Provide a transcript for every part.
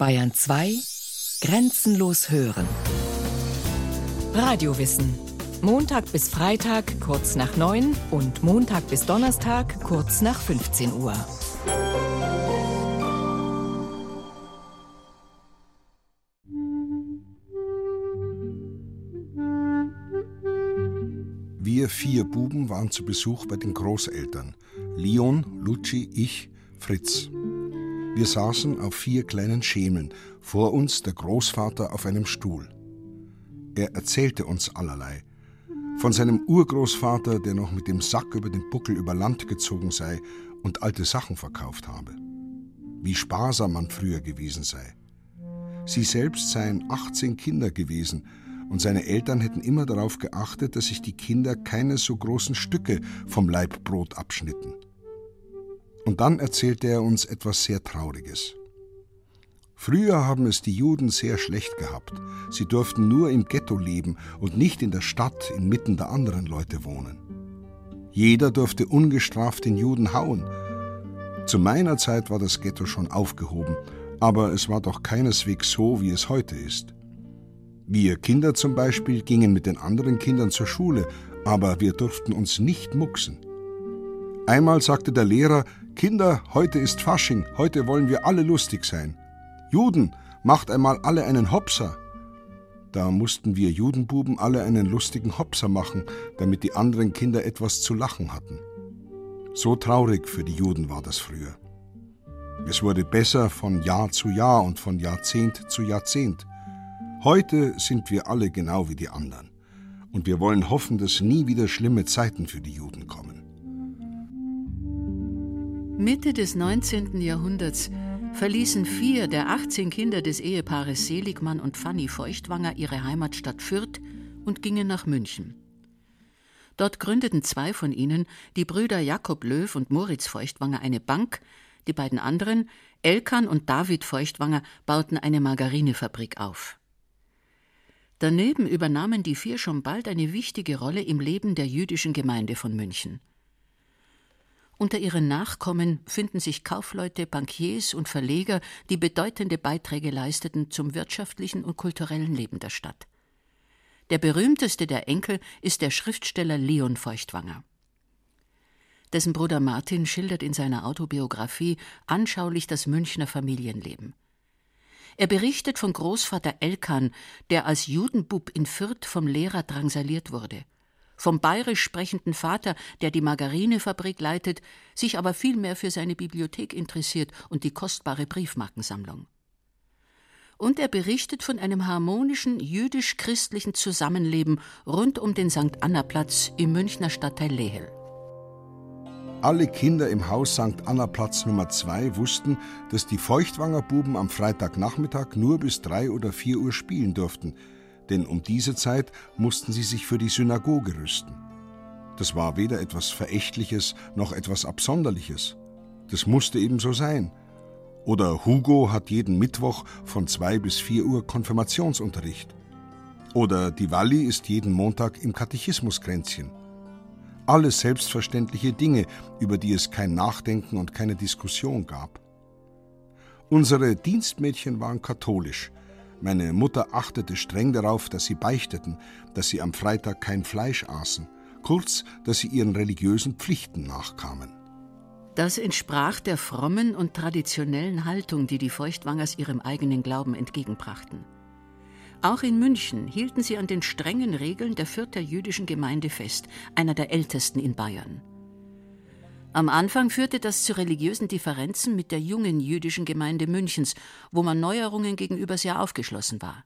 Bayern 2 Grenzenlos hören. Radiowissen. Montag bis Freitag kurz nach 9 und Montag bis Donnerstag kurz nach 15 Uhr. Wir vier Buben waren zu Besuch bei den Großeltern. Leon, Luci, ich, Fritz. Wir saßen auf vier kleinen Schemeln, vor uns der Großvater auf einem Stuhl. Er erzählte uns allerlei. Von seinem Urgroßvater, der noch mit dem Sack über den Buckel über Land gezogen sei und alte Sachen verkauft habe. Wie sparsam man früher gewesen sei. Sie selbst seien 18 Kinder gewesen und seine Eltern hätten immer darauf geachtet, dass sich die Kinder keine so großen Stücke vom Leibbrot abschnitten. Und dann erzählte er uns etwas sehr Trauriges. Früher haben es die Juden sehr schlecht gehabt. Sie durften nur im Ghetto leben und nicht in der Stadt inmitten der anderen Leute wohnen. Jeder durfte ungestraft den Juden hauen. Zu meiner Zeit war das Ghetto schon aufgehoben, aber es war doch keineswegs so, wie es heute ist. Wir Kinder zum Beispiel gingen mit den anderen Kindern zur Schule, aber wir durften uns nicht mucksen. Einmal sagte der Lehrer, Kinder, heute ist Fasching, heute wollen wir alle lustig sein. Juden, macht einmal alle einen Hopser. Da mussten wir Judenbuben alle einen lustigen Hopser machen, damit die anderen Kinder etwas zu lachen hatten. So traurig für die Juden war das früher. Es wurde besser von Jahr zu Jahr und von Jahrzehnt zu Jahrzehnt. Heute sind wir alle genau wie die anderen. Und wir wollen hoffen, dass nie wieder schlimme Zeiten für die Juden kommen. Mitte des 19. Jahrhunderts verließen vier der 18 Kinder des Ehepaares Seligmann und Fanny Feuchtwanger ihre Heimatstadt Fürth und gingen nach München. Dort gründeten zwei von ihnen, die Brüder Jakob Löw und Moritz Feuchtwanger, eine Bank, die beiden anderen, Elkan und David Feuchtwanger, bauten eine Margarinefabrik auf. Daneben übernahmen die vier schon bald eine wichtige Rolle im Leben der jüdischen Gemeinde von München. Unter ihren Nachkommen finden sich Kaufleute, Bankiers und Verleger, die bedeutende Beiträge leisteten zum wirtschaftlichen und kulturellen Leben der Stadt. Der berühmteste der Enkel ist der Schriftsteller Leon Feuchtwanger. Dessen Bruder Martin schildert in seiner Autobiografie anschaulich das Münchner Familienleben. Er berichtet von Großvater Elkan, der als Judenbub in Fürth vom Lehrer drangsaliert wurde vom bayerisch sprechenden Vater, der die Margarinefabrik leitet, sich aber vielmehr für seine Bibliothek interessiert und die kostbare Briefmarkensammlung. Und er berichtet von einem harmonischen jüdisch-christlichen Zusammenleben rund um den St. Anna-Platz im Münchner Stadtteil Lehel. Alle Kinder im Haus St. Anna Platz Nummer 2 wussten, dass die Feuchtwanger Buben am Freitagnachmittag nur bis drei oder vier Uhr spielen durften, denn um diese Zeit mussten sie sich für die Synagoge rüsten. Das war weder etwas Verächtliches noch etwas Absonderliches. Das musste eben so sein. Oder Hugo hat jeden Mittwoch von zwei bis vier Uhr Konfirmationsunterricht. Oder die Walli ist jeden Montag im Katechismuskränzchen. Alles selbstverständliche Dinge, über die es kein Nachdenken und keine Diskussion gab. Unsere Dienstmädchen waren katholisch, meine Mutter achtete streng darauf, dass sie beichteten, dass sie am Freitag kein Fleisch aßen, kurz, dass sie ihren religiösen Pflichten nachkamen. Das entsprach der frommen und traditionellen Haltung, die die Feuchtwangers ihrem eigenen Glauben entgegenbrachten. Auch in München hielten sie an den strengen Regeln der Fürther jüdischen Gemeinde fest, einer der ältesten in Bayern. Am Anfang führte das zu religiösen Differenzen mit der jungen jüdischen Gemeinde Münchens, wo man Neuerungen gegenüber sehr aufgeschlossen war.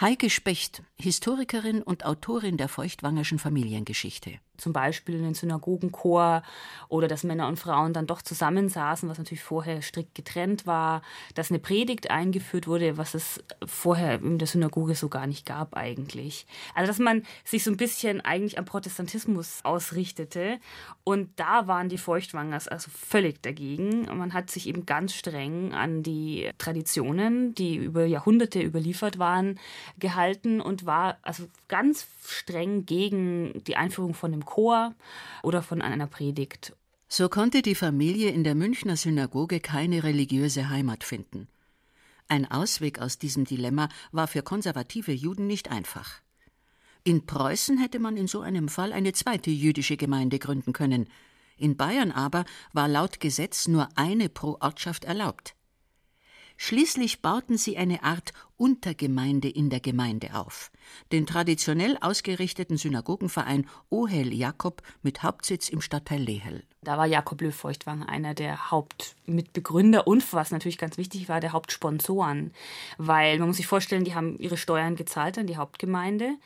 Heike Specht, Historikerin und Autorin der feuchtwangerschen Familiengeschichte zum Beispiel in den Synagogenchor oder dass Männer und Frauen dann doch zusammensaßen, was natürlich vorher strikt getrennt war, dass eine Predigt eingeführt wurde, was es vorher in der Synagoge so gar nicht gab eigentlich. Also dass man sich so ein bisschen eigentlich am Protestantismus ausrichtete und da waren die Feuchtwangers also völlig dagegen. Man hat sich eben ganz streng an die Traditionen, die über Jahrhunderte überliefert waren, gehalten und war also ganz streng gegen die Einführung von dem Chor oder von einer Predigt. So konnte die Familie in der Münchner Synagoge keine religiöse Heimat finden. Ein Ausweg aus diesem Dilemma war für konservative Juden nicht einfach. In Preußen hätte man in so einem Fall eine zweite jüdische Gemeinde gründen können. In Bayern aber war laut Gesetz nur eine pro Ortschaft erlaubt. Schließlich bauten sie eine Art Untergemeinde in der Gemeinde auf, den traditionell ausgerichteten Synagogenverein Ohel Jakob mit Hauptsitz im Stadtteil Lehel. Da war Jakob Löw Feuchtwang einer der Hauptmitbegründer und, was natürlich ganz wichtig war, der Hauptsponsoren. Weil man muss sich vorstellen, die haben ihre Steuern gezahlt an die Hauptgemeinde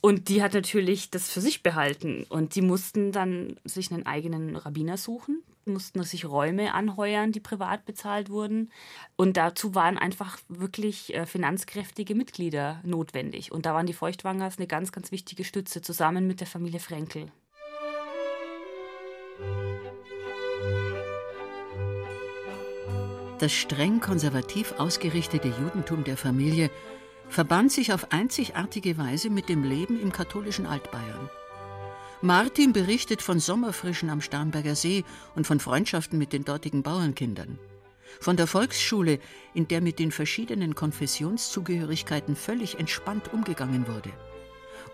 und die hat natürlich das für sich behalten. Und die mussten dann sich einen eigenen Rabbiner suchen, mussten sich Räume anheuern, die privat bezahlt wurden. Und dazu waren einfach wirklich äh, finanzkräftige Mitglieder notwendig. Und da waren die Feuchtwangers eine ganz, ganz wichtige Stütze, zusammen mit der Familie Frenkel. Das streng konservativ ausgerichtete Judentum der Familie verband sich auf einzigartige Weise mit dem Leben im katholischen Altbayern. Martin berichtet von Sommerfrischen am Starnberger See und von Freundschaften mit den dortigen Bauernkindern. Von der Volksschule, in der mit den verschiedenen Konfessionszugehörigkeiten völlig entspannt umgegangen wurde.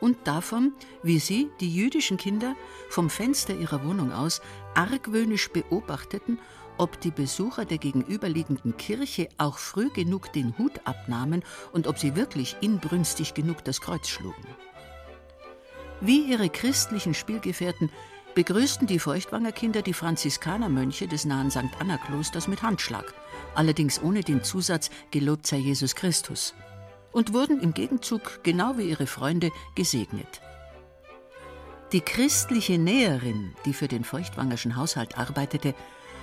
Und davon, wie sie, die jüdischen Kinder, vom Fenster ihrer Wohnung aus argwöhnisch beobachteten ob die Besucher der gegenüberliegenden Kirche auch früh genug den Hut abnahmen und ob sie wirklich inbrünstig genug das Kreuz schlugen. Wie ihre christlichen Spielgefährten begrüßten die Feuchtwanger Kinder die Franziskanermönche des nahen St. Anna-Klosters mit Handschlag, allerdings ohne den Zusatz Gelobt sei Jesus Christus, und wurden im Gegenzug, genau wie ihre Freunde, gesegnet. Die christliche Näherin, die für den Feuchtwangerschen Haushalt arbeitete,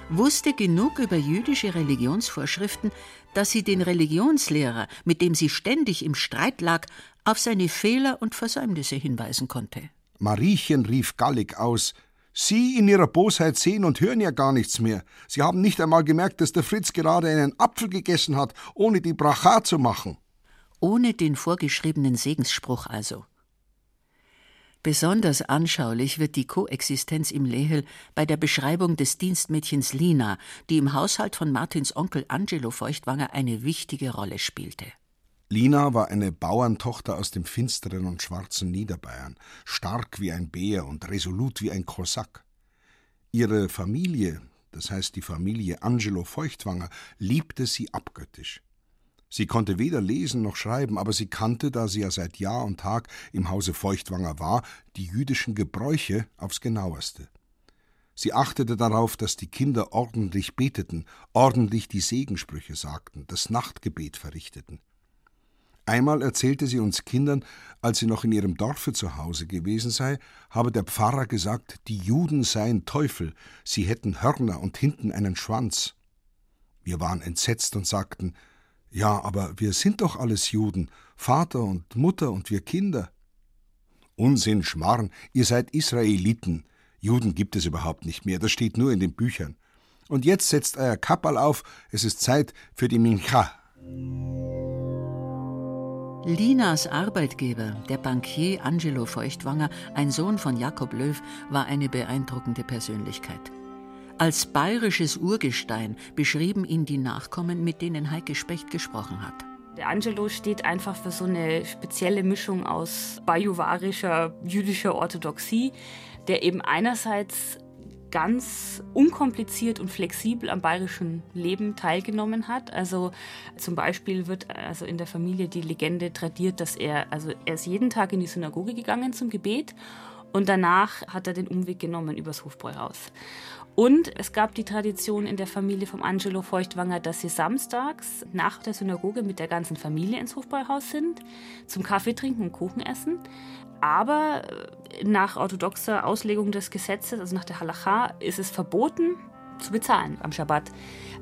wusste genug über jüdische Religionsvorschriften, dass sie den Religionslehrer, mit dem sie ständig im Streit lag, auf seine Fehler und Versäumnisse hinweisen konnte. Mariechen rief gallig aus. Sie in ihrer Bosheit sehen und hören ja gar nichts mehr. Sie haben nicht einmal gemerkt, dass der Fritz gerade einen Apfel gegessen hat, ohne die Bracha zu machen. Ohne den vorgeschriebenen Segensspruch also. Besonders anschaulich wird die Koexistenz im Lehel bei der Beschreibung des Dienstmädchens Lina, die im Haushalt von Martins Onkel Angelo Feuchtwanger eine wichtige Rolle spielte. Lina war eine Bauerntochter aus dem finsteren und schwarzen Niederbayern, stark wie ein Bär und resolut wie ein Kosak. Ihre Familie, das heißt die Familie Angelo Feuchtwanger, liebte sie abgöttisch. Sie konnte weder lesen noch schreiben, aber sie kannte, da sie ja seit Jahr und Tag im Hause Feuchtwanger war, die jüdischen Gebräuche aufs genaueste. Sie achtete darauf, dass die Kinder ordentlich beteten, ordentlich die Segensprüche sagten, das Nachtgebet verrichteten. Einmal erzählte sie uns Kindern, als sie noch in ihrem Dorfe zu Hause gewesen sei, habe der Pfarrer gesagt, die Juden seien Teufel, sie hätten Hörner und hinten einen Schwanz. Wir waren entsetzt und sagten, ja, aber wir sind doch alles Juden, Vater und Mutter und wir Kinder. Unsinn, Schmarrn, ihr seid Israeliten. Juden gibt es überhaupt nicht mehr, das steht nur in den Büchern. Und jetzt setzt euer Kappal auf, es ist Zeit für die Mincha. Linas Arbeitgeber, der Bankier Angelo Feuchtwanger, ein Sohn von Jakob Löw, war eine beeindruckende Persönlichkeit. Als bayerisches Urgestein beschrieben ihn die Nachkommen, mit denen Heike Specht gesprochen hat. Der Angelo steht einfach für so eine spezielle Mischung aus bajuwarischer jüdischer Orthodoxie, der eben einerseits ganz unkompliziert und flexibel am bayerischen Leben teilgenommen hat. Also zum Beispiel wird also in der Familie die Legende tradiert, dass er, also er ist jeden Tag in die Synagoge gegangen zum Gebet und danach hat er den Umweg genommen übers Hofbräuhaus. Und es gab die Tradition in der Familie vom Angelo Feuchtwanger, dass sie samstags nach der Synagoge mit der ganzen Familie ins Hofbräuhaus sind, zum Kaffee trinken und Kuchen essen. Aber äh, nach orthodoxer Auslegung des Gesetzes, also nach der Halacha, ist es verboten, zu bezahlen am Schabbat,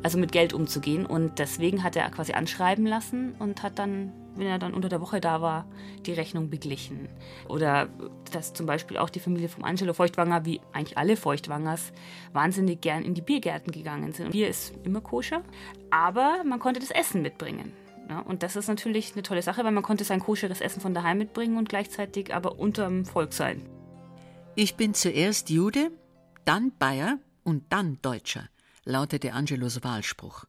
also mit Geld umzugehen. Und deswegen hat er quasi anschreiben lassen und hat dann wenn er dann unter der Woche da war, die Rechnung beglichen. Oder dass zum Beispiel auch die Familie vom Angelo Feuchtwanger, wie eigentlich alle Feuchtwangers, wahnsinnig gern in die Biergärten gegangen sind. Bier ist immer koscher, aber man konnte das Essen mitbringen. Ja, und das ist natürlich eine tolle Sache, weil man konnte sein koscheres Essen von daheim mitbringen und gleichzeitig aber unterm Volk sein. Ich bin zuerst Jude, dann Bayer und dann Deutscher, lautete Angelos Wahlspruch.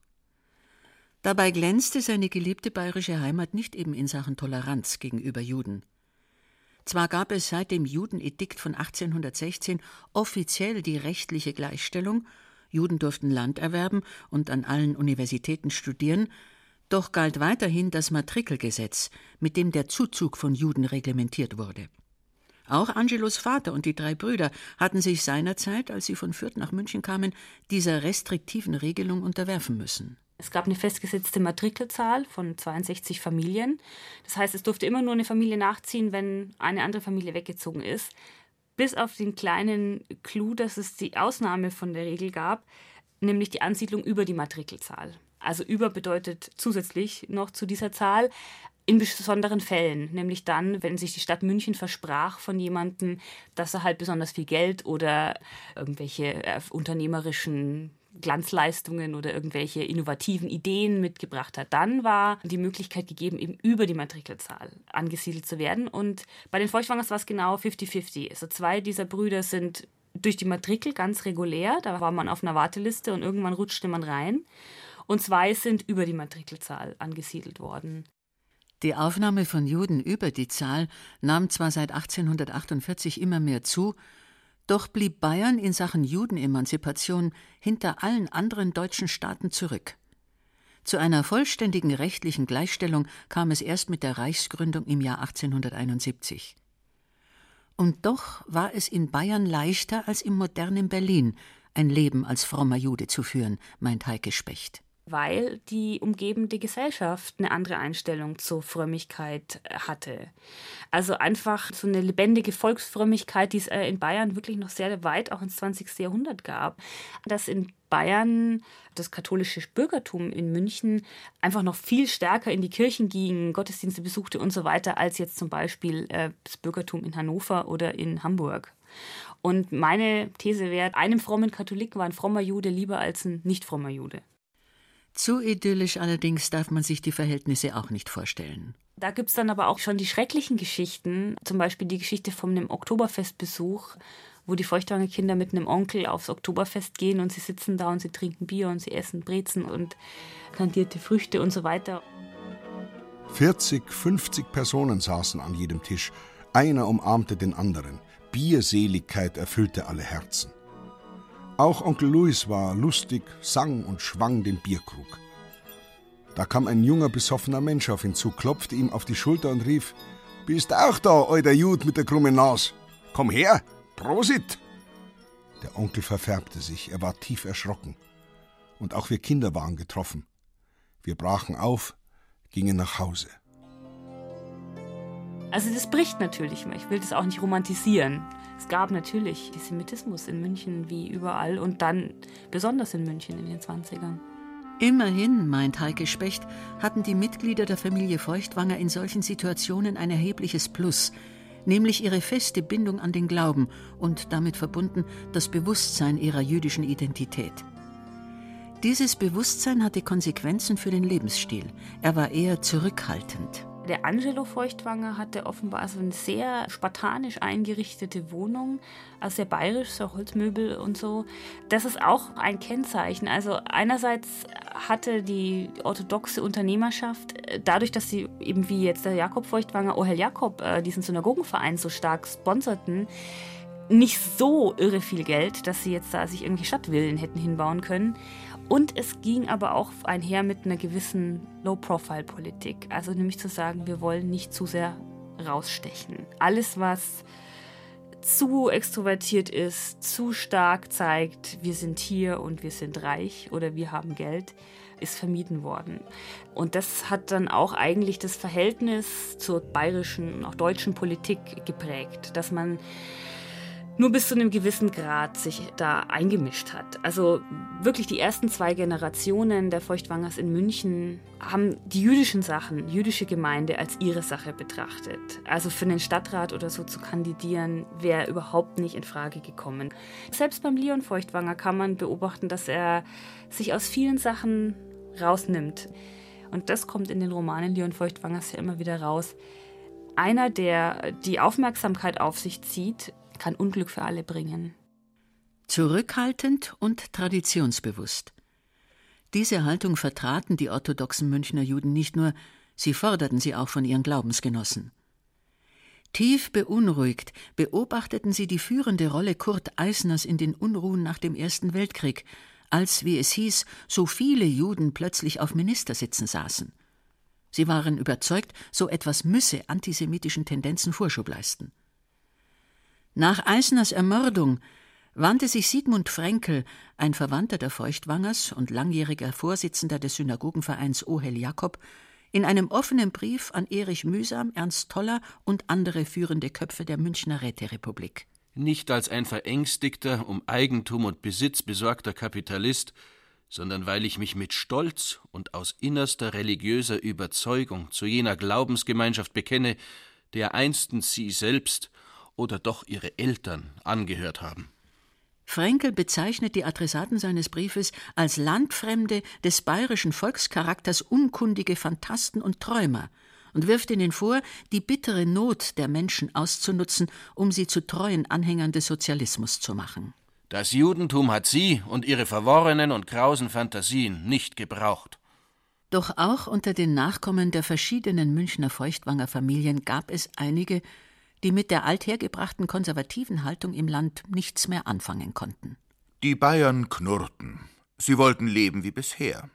Dabei glänzte seine geliebte bayerische Heimat nicht eben in Sachen Toleranz gegenüber Juden. Zwar gab es seit dem Judenedikt von 1816 offiziell die rechtliche Gleichstellung, Juden durften Land erwerben und an allen Universitäten studieren, doch galt weiterhin das Matrikelgesetz, mit dem der Zuzug von Juden reglementiert wurde. Auch Angelos Vater und die drei Brüder hatten sich seinerzeit, als sie von Fürth nach München kamen, dieser restriktiven Regelung unterwerfen müssen. Es gab eine festgesetzte Matrikelzahl von 62 Familien. Das heißt, es durfte immer nur eine Familie nachziehen, wenn eine andere Familie weggezogen ist. Bis auf den kleinen Clou, dass es die Ausnahme von der Regel gab, nämlich die Ansiedlung über die Matrikelzahl. Also über bedeutet zusätzlich noch zu dieser Zahl in besonderen Fällen, nämlich dann, wenn sich die Stadt München versprach von jemandem, dass er halt besonders viel Geld oder irgendwelche äh, unternehmerischen Glanzleistungen oder irgendwelche innovativen Ideen mitgebracht hat. Dann war die Möglichkeit gegeben, eben über die Matrikelzahl angesiedelt zu werden. Und bei den Feuchtwangers war es genau 50-50. Also zwei dieser Brüder sind durch die Matrikel ganz regulär, da war man auf einer Warteliste und irgendwann rutschte man rein. Und zwei sind über die Matrikelzahl angesiedelt worden. Die Aufnahme von Juden über die Zahl nahm zwar seit 1848 immer mehr zu, doch blieb Bayern in Sachen Judenemanzipation hinter allen anderen deutschen Staaten zurück. Zu einer vollständigen rechtlichen Gleichstellung kam es erst mit der Reichsgründung im Jahr 1871. Und doch war es in Bayern leichter als im modernen Berlin, ein Leben als frommer Jude zu führen, meint Heike Specht weil die umgebende Gesellschaft eine andere Einstellung zur Frömmigkeit äh, hatte. Also einfach so eine lebendige Volksfrömmigkeit, die es äh, in Bayern wirklich noch sehr weit auch ins 20. Jahrhundert gab. Dass in Bayern das katholische Bürgertum in München einfach noch viel stärker in die Kirchen ging, Gottesdienste besuchte und so weiter, als jetzt zum Beispiel äh, das Bürgertum in Hannover oder in Hamburg. Und meine These wäre, einem frommen Katholiken war ein frommer Jude lieber als ein nicht frommer Jude. Zu idyllisch allerdings darf man sich die Verhältnisse auch nicht vorstellen. Da gibt es dann aber auch schon die schrecklichen Geschichten, zum Beispiel die Geschichte von einem Oktoberfestbesuch, wo die Feuchtwanger Kinder mit einem Onkel aufs Oktoberfest gehen und sie sitzen da und sie trinken Bier und sie essen Brezen und kandierte Früchte und so weiter. 40, 50 Personen saßen an jedem Tisch. Einer umarmte den anderen. Bierseligkeit erfüllte alle Herzen. Auch Onkel Louis war lustig, sang und schwang den Bierkrug. Da kam ein junger, besoffener Mensch auf ihn zu, klopfte ihm auf die Schulter und rief: Bist auch da, alter Jud mit der krummen Nas? Komm her, Prosit! Der Onkel verfärbte sich, er war tief erschrocken. Und auch wir Kinder waren getroffen. Wir brachen auf, gingen nach Hause. Also das bricht natürlich mal. Ich will das auch nicht romantisieren. Es gab natürlich Semitismus in München wie überall und dann besonders in München in den 20ern. Immerhin, meint Heike Specht, hatten die Mitglieder der Familie Feuchtwanger in solchen Situationen ein erhebliches Plus, nämlich ihre feste Bindung an den Glauben und damit verbunden das Bewusstsein ihrer jüdischen Identität. Dieses Bewusstsein hatte Konsequenzen für den Lebensstil. Er war eher zurückhaltend. Der Angelo Feuchtwanger hatte offenbar also eine sehr spartanisch eingerichtete Wohnung, also sehr bayerisch, so Holzmöbel und so. Das ist auch ein Kennzeichen. Also einerseits hatte die orthodoxe Unternehmerschaft, äh, dadurch, dass sie eben wie jetzt der Jakob Feuchtwanger, Ohel Jakob, äh, diesen Synagogenverein so stark sponserten, nicht so irre viel Geld, dass sie jetzt da sich irgendwie Stadtvillen hätten hinbauen können. Und es ging aber auch einher mit einer gewissen Low-Profile-Politik. Also nämlich zu sagen, wir wollen nicht zu sehr rausstechen. Alles, was zu extrovertiert ist, zu stark zeigt, wir sind hier und wir sind reich oder wir haben Geld, ist vermieden worden. Und das hat dann auch eigentlich das Verhältnis zur bayerischen und auch deutschen Politik geprägt, dass man nur bis zu einem gewissen Grad sich da eingemischt hat. Also wirklich die ersten zwei Generationen der Feuchtwangers in München haben die jüdischen Sachen, jüdische Gemeinde als ihre Sache betrachtet. Also für einen Stadtrat oder so zu kandidieren, wäre überhaupt nicht in Frage gekommen. Selbst beim Leon Feuchtwanger kann man beobachten, dass er sich aus vielen Sachen rausnimmt. Und das kommt in den Romanen Leon Feuchtwangers ja immer wieder raus. Einer, der die Aufmerksamkeit auf sich zieht, kann Unglück für alle bringen. Zurückhaltend und traditionsbewusst. Diese Haltung vertraten die orthodoxen Münchner Juden nicht nur, sie forderten sie auch von ihren Glaubensgenossen. Tief beunruhigt beobachteten sie die führende Rolle Kurt Eisners in den Unruhen nach dem Ersten Weltkrieg, als, wie es hieß, so viele Juden plötzlich auf Ministersitzen saßen. Sie waren überzeugt, so etwas müsse antisemitischen Tendenzen Vorschub leisten. Nach Eisners Ermordung wandte sich Sigmund Fränkel, ein Verwandter der Feuchtwangers und langjähriger Vorsitzender des Synagogenvereins Ohel Jakob, in einem offenen Brief an Erich Mühsam, Ernst Toller und andere führende Köpfe der Münchner Räterepublik. Nicht als ein verängstigter, um Eigentum und Besitz besorgter Kapitalist, sondern weil ich mich mit Stolz und aus innerster religiöser Überzeugung zu jener Glaubensgemeinschaft bekenne, der einstens Sie selbst oder doch Ihre Eltern angehört haben. Frenkel bezeichnet die Adressaten seines Briefes als Landfremde, des bayerischen Volkscharakters unkundige Phantasten und Träumer und wirft ihnen vor, die bittere Not der Menschen auszunutzen, um sie zu treuen Anhängern des Sozialismus zu machen. Das Judentum hat sie und ihre verworrenen und krausen Fantasien nicht gebraucht. Doch auch unter den Nachkommen der verschiedenen Münchner Feuchtwanger Familien gab es einige, die mit der althergebrachten konservativen Haltung im Land nichts mehr anfangen konnten. Die Bayern knurrten. Sie wollten leben wie bisher.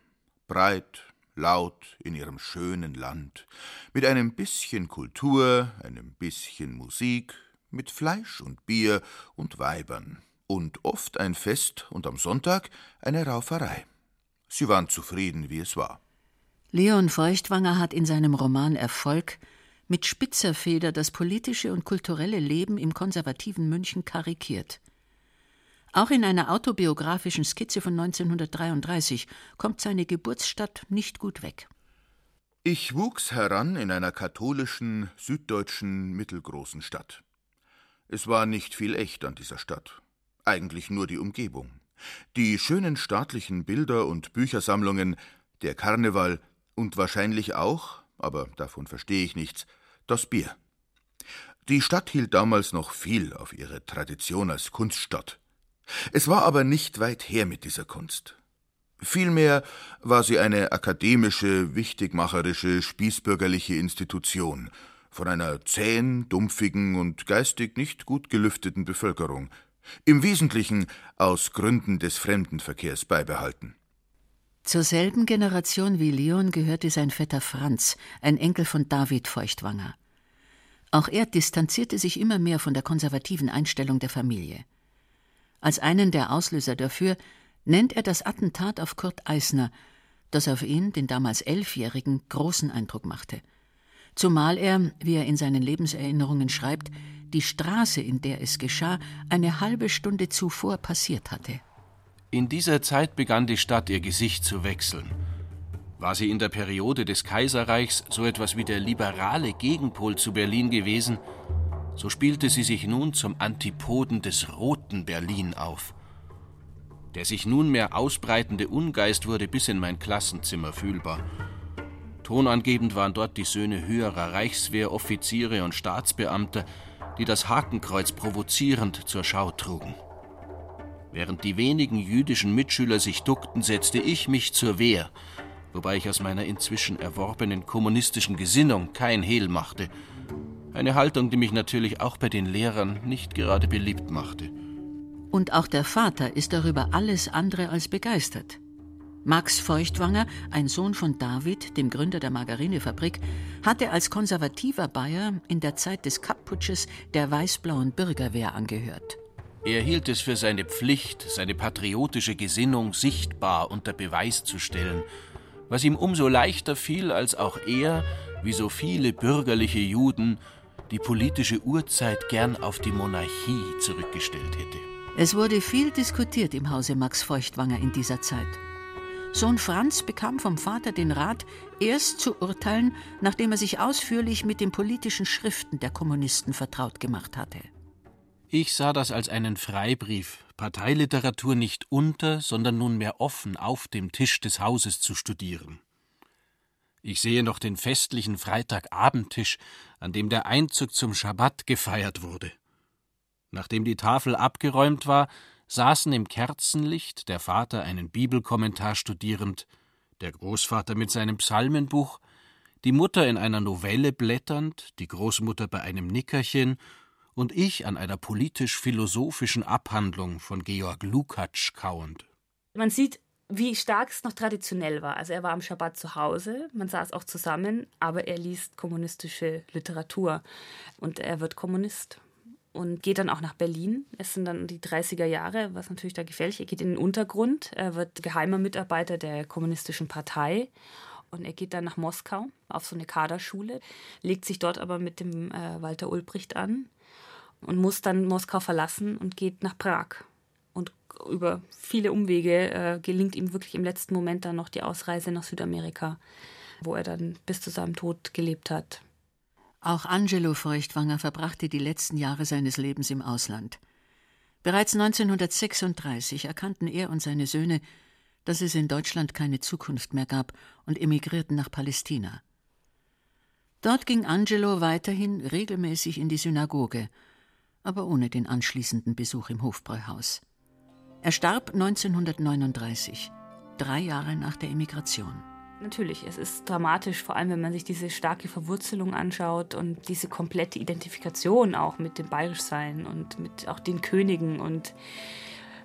Breit, laut in ihrem schönen Land, mit einem bisschen Kultur, einem bisschen Musik, mit Fleisch und Bier und Weibern und oft ein Fest und am Sonntag eine Rauferei. Sie waren zufrieden, wie es war. Leon Feuchtwanger hat in seinem Roman Erfolg mit spitzer Feder das politische und kulturelle Leben im konservativen München karikiert. Auch in einer autobiografischen Skizze von 1933 kommt seine Geburtsstadt nicht gut weg. Ich wuchs heran in einer katholischen, süddeutschen, mittelgroßen Stadt. Es war nicht viel echt an dieser Stadt, eigentlich nur die Umgebung. Die schönen staatlichen Bilder und Büchersammlungen, der Karneval und wahrscheinlich auch, aber davon verstehe ich nichts, das Bier. Die Stadt hielt damals noch viel auf ihre Tradition als Kunststadt. Es war aber nicht weit her mit dieser Kunst. Vielmehr war sie eine akademische, wichtigmacherische, spießbürgerliche Institution von einer zähen, dumpfigen und geistig nicht gut gelüfteten Bevölkerung, im Wesentlichen aus Gründen des Fremdenverkehrs beibehalten. Zur selben Generation wie Leon gehörte sein Vetter Franz, ein Enkel von David Feuchtwanger. Auch er distanzierte sich immer mehr von der konservativen Einstellung der Familie. Als einen der Auslöser dafür nennt er das Attentat auf Kurt Eisner, das auf ihn, den damals Elfjährigen, großen Eindruck machte. Zumal er, wie er in seinen Lebenserinnerungen schreibt, die Straße, in der es geschah, eine halbe Stunde zuvor passiert hatte. In dieser Zeit begann die Stadt ihr Gesicht zu wechseln. War sie in der Periode des Kaiserreichs so etwas wie der liberale Gegenpol zu Berlin gewesen, so spielte sie sich nun zum Antipoden des roten Berlin auf. Der sich nunmehr ausbreitende Ungeist wurde bis in mein Klassenzimmer fühlbar. Tonangebend waren dort die Söhne höherer Reichswehroffiziere und Staatsbeamter, die das Hakenkreuz provozierend zur Schau trugen. Während die wenigen jüdischen Mitschüler sich duckten, setzte ich mich zur Wehr, wobei ich aus meiner inzwischen erworbenen kommunistischen Gesinnung kein Hehl machte. Eine Haltung, die mich natürlich auch bei den Lehrern nicht gerade beliebt machte. Und auch der Vater ist darüber alles andere als begeistert. Max Feuchtwanger, ein Sohn von David, dem Gründer der Margarinefabrik, hatte als konservativer Bayer in der Zeit des Kappputsches der weißblauen Bürgerwehr angehört. Er hielt es für seine Pflicht, seine patriotische Gesinnung sichtbar unter Beweis zu stellen, was ihm umso leichter fiel, als auch er, wie so viele bürgerliche Juden, die politische Urzeit gern auf die Monarchie zurückgestellt hätte. Es wurde viel diskutiert im Hause Max Feuchtwanger in dieser Zeit. Sohn Franz bekam vom Vater den Rat, erst zu urteilen, nachdem er sich ausführlich mit den politischen Schriften der Kommunisten vertraut gemacht hatte. Ich sah das als einen Freibrief, Parteiliteratur nicht unter, sondern nunmehr offen auf dem Tisch des Hauses zu studieren. Ich sehe noch den festlichen Freitagabendtisch, an dem der Einzug zum Schabbat gefeiert wurde. Nachdem die Tafel abgeräumt war, saßen im Kerzenlicht, der Vater einen Bibelkommentar studierend, der Großvater mit seinem Psalmenbuch, die Mutter in einer Novelle blätternd, die Großmutter bei einem Nickerchen und ich an einer politisch-philosophischen Abhandlung von Georg Lukacs kauend. Man sieht, wie stark es noch traditionell war. Also er war am Schabbat zu Hause, man saß auch zusammen, aber er liest kommunistische Literatur und er wird Kommunist und geht dann auch nach Berlin. Es sind dann die 30er Jahre, was natürlich da gefährlich. Er geht in den Untergrund, er wird geheimer Mitarbeiter der kommunistischen Partei und er geht dann nach Moskau auf so eine Kaderschule, legt sich dort aber mit dem äh, Walter Ulbricht an und muss dann Moskau verlassen und geht nach Prag. Und über viele Umwege äh, gelingt ihm wirklich im letzten Moment dann noch die Ausreise nach Südamerika, wo er dann bis zu seinem Tod gelebt hat. Auch Angelo Feuchtwanger verbrachte die letzten Jahre seines Lebens im Ausland. Bereits 1936 erkannten er und seine Söhne, dass es in Deutschland keine Zukunft mehr gab und emigrierten nach Palästina. Dort ging Angelo weiterhin regelmäßig in die Synagoge, aber ohne den anschließenden Besuch im Hofbräuhaus. Er starb 1939, drei Jahre nach der Emigration. Natürlich, es ist dramatisch, vor allem wenn man sich diese starke Verwurzelung anschaut und diese komplette Identifikation auch mit dem Bayerischsein und mit auch den Königen und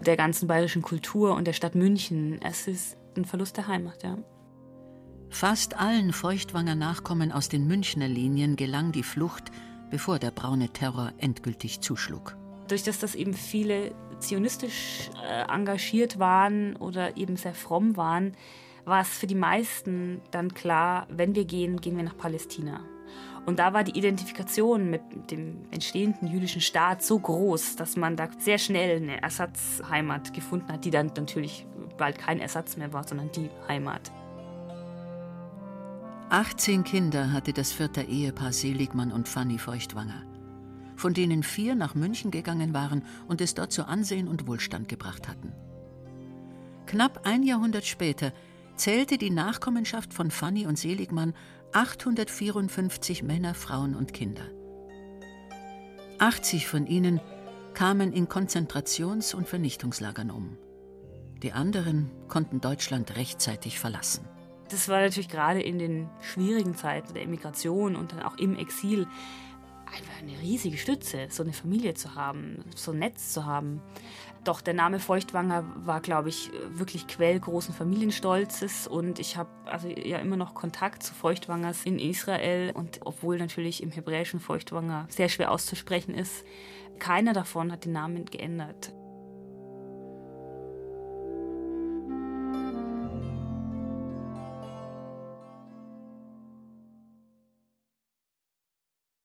der ganzen bayerischen Kultur und der Stadt München. Es ist ein Verlust der Heimat, ja. Fast allen Feuchtwanger Nachkommen aus den Münchner Linien gelang die Flucht, bevor der braune Terror endgültig zuschlug. Durch das, dass eben viele zionistisch äh, engagiert waren oder eben sehr fromm waren, war es für die meisten dann klar, wenn wir gehen, gehen wir nach Palästina. Und da war die Identifikation mit dem entstehenden jüdischen Staat so groß, dass man da sehr schnell eine Ersatzheimat gefunden hat, die dann natürlich bald kein Ersatz mehr war, sondern die Heimat. 18 Kinder hatte das vierte Ehepaar Seligmann und Fanny Feuchtwanger, von denen vier nach München gegangen waren und es dort zu Ansehen und Wohlstand gebracht hatten. Knapp ein Jahrhundert später zählte die Nachkommenschaft von Fanny und Seligmann 854 Männer, Frauen und Kinder. 80 von ihnen kamen in Konzentrations- und Vernichtungslagern um. Die anderen konnten Deutschland rechtzeitig verlassen. Das war natürlich gerade in den schwierigen Zeiten der Emigration und dann auch im Exil einfach eine riesige Stütze, so eine Familie zu haben, so ein Netz zu haben. Doch der Name Feuchtwanger war, glaube ich, wirklich Quell großen Familienstolzes und ich habe also ja immer noch Kontakt zu Feuchtwangers in Israel und obwohl natürlich im hebräischen Feuchtwanger sehr schwer auszusprechen ist, keiner davon hat den Namen geändert.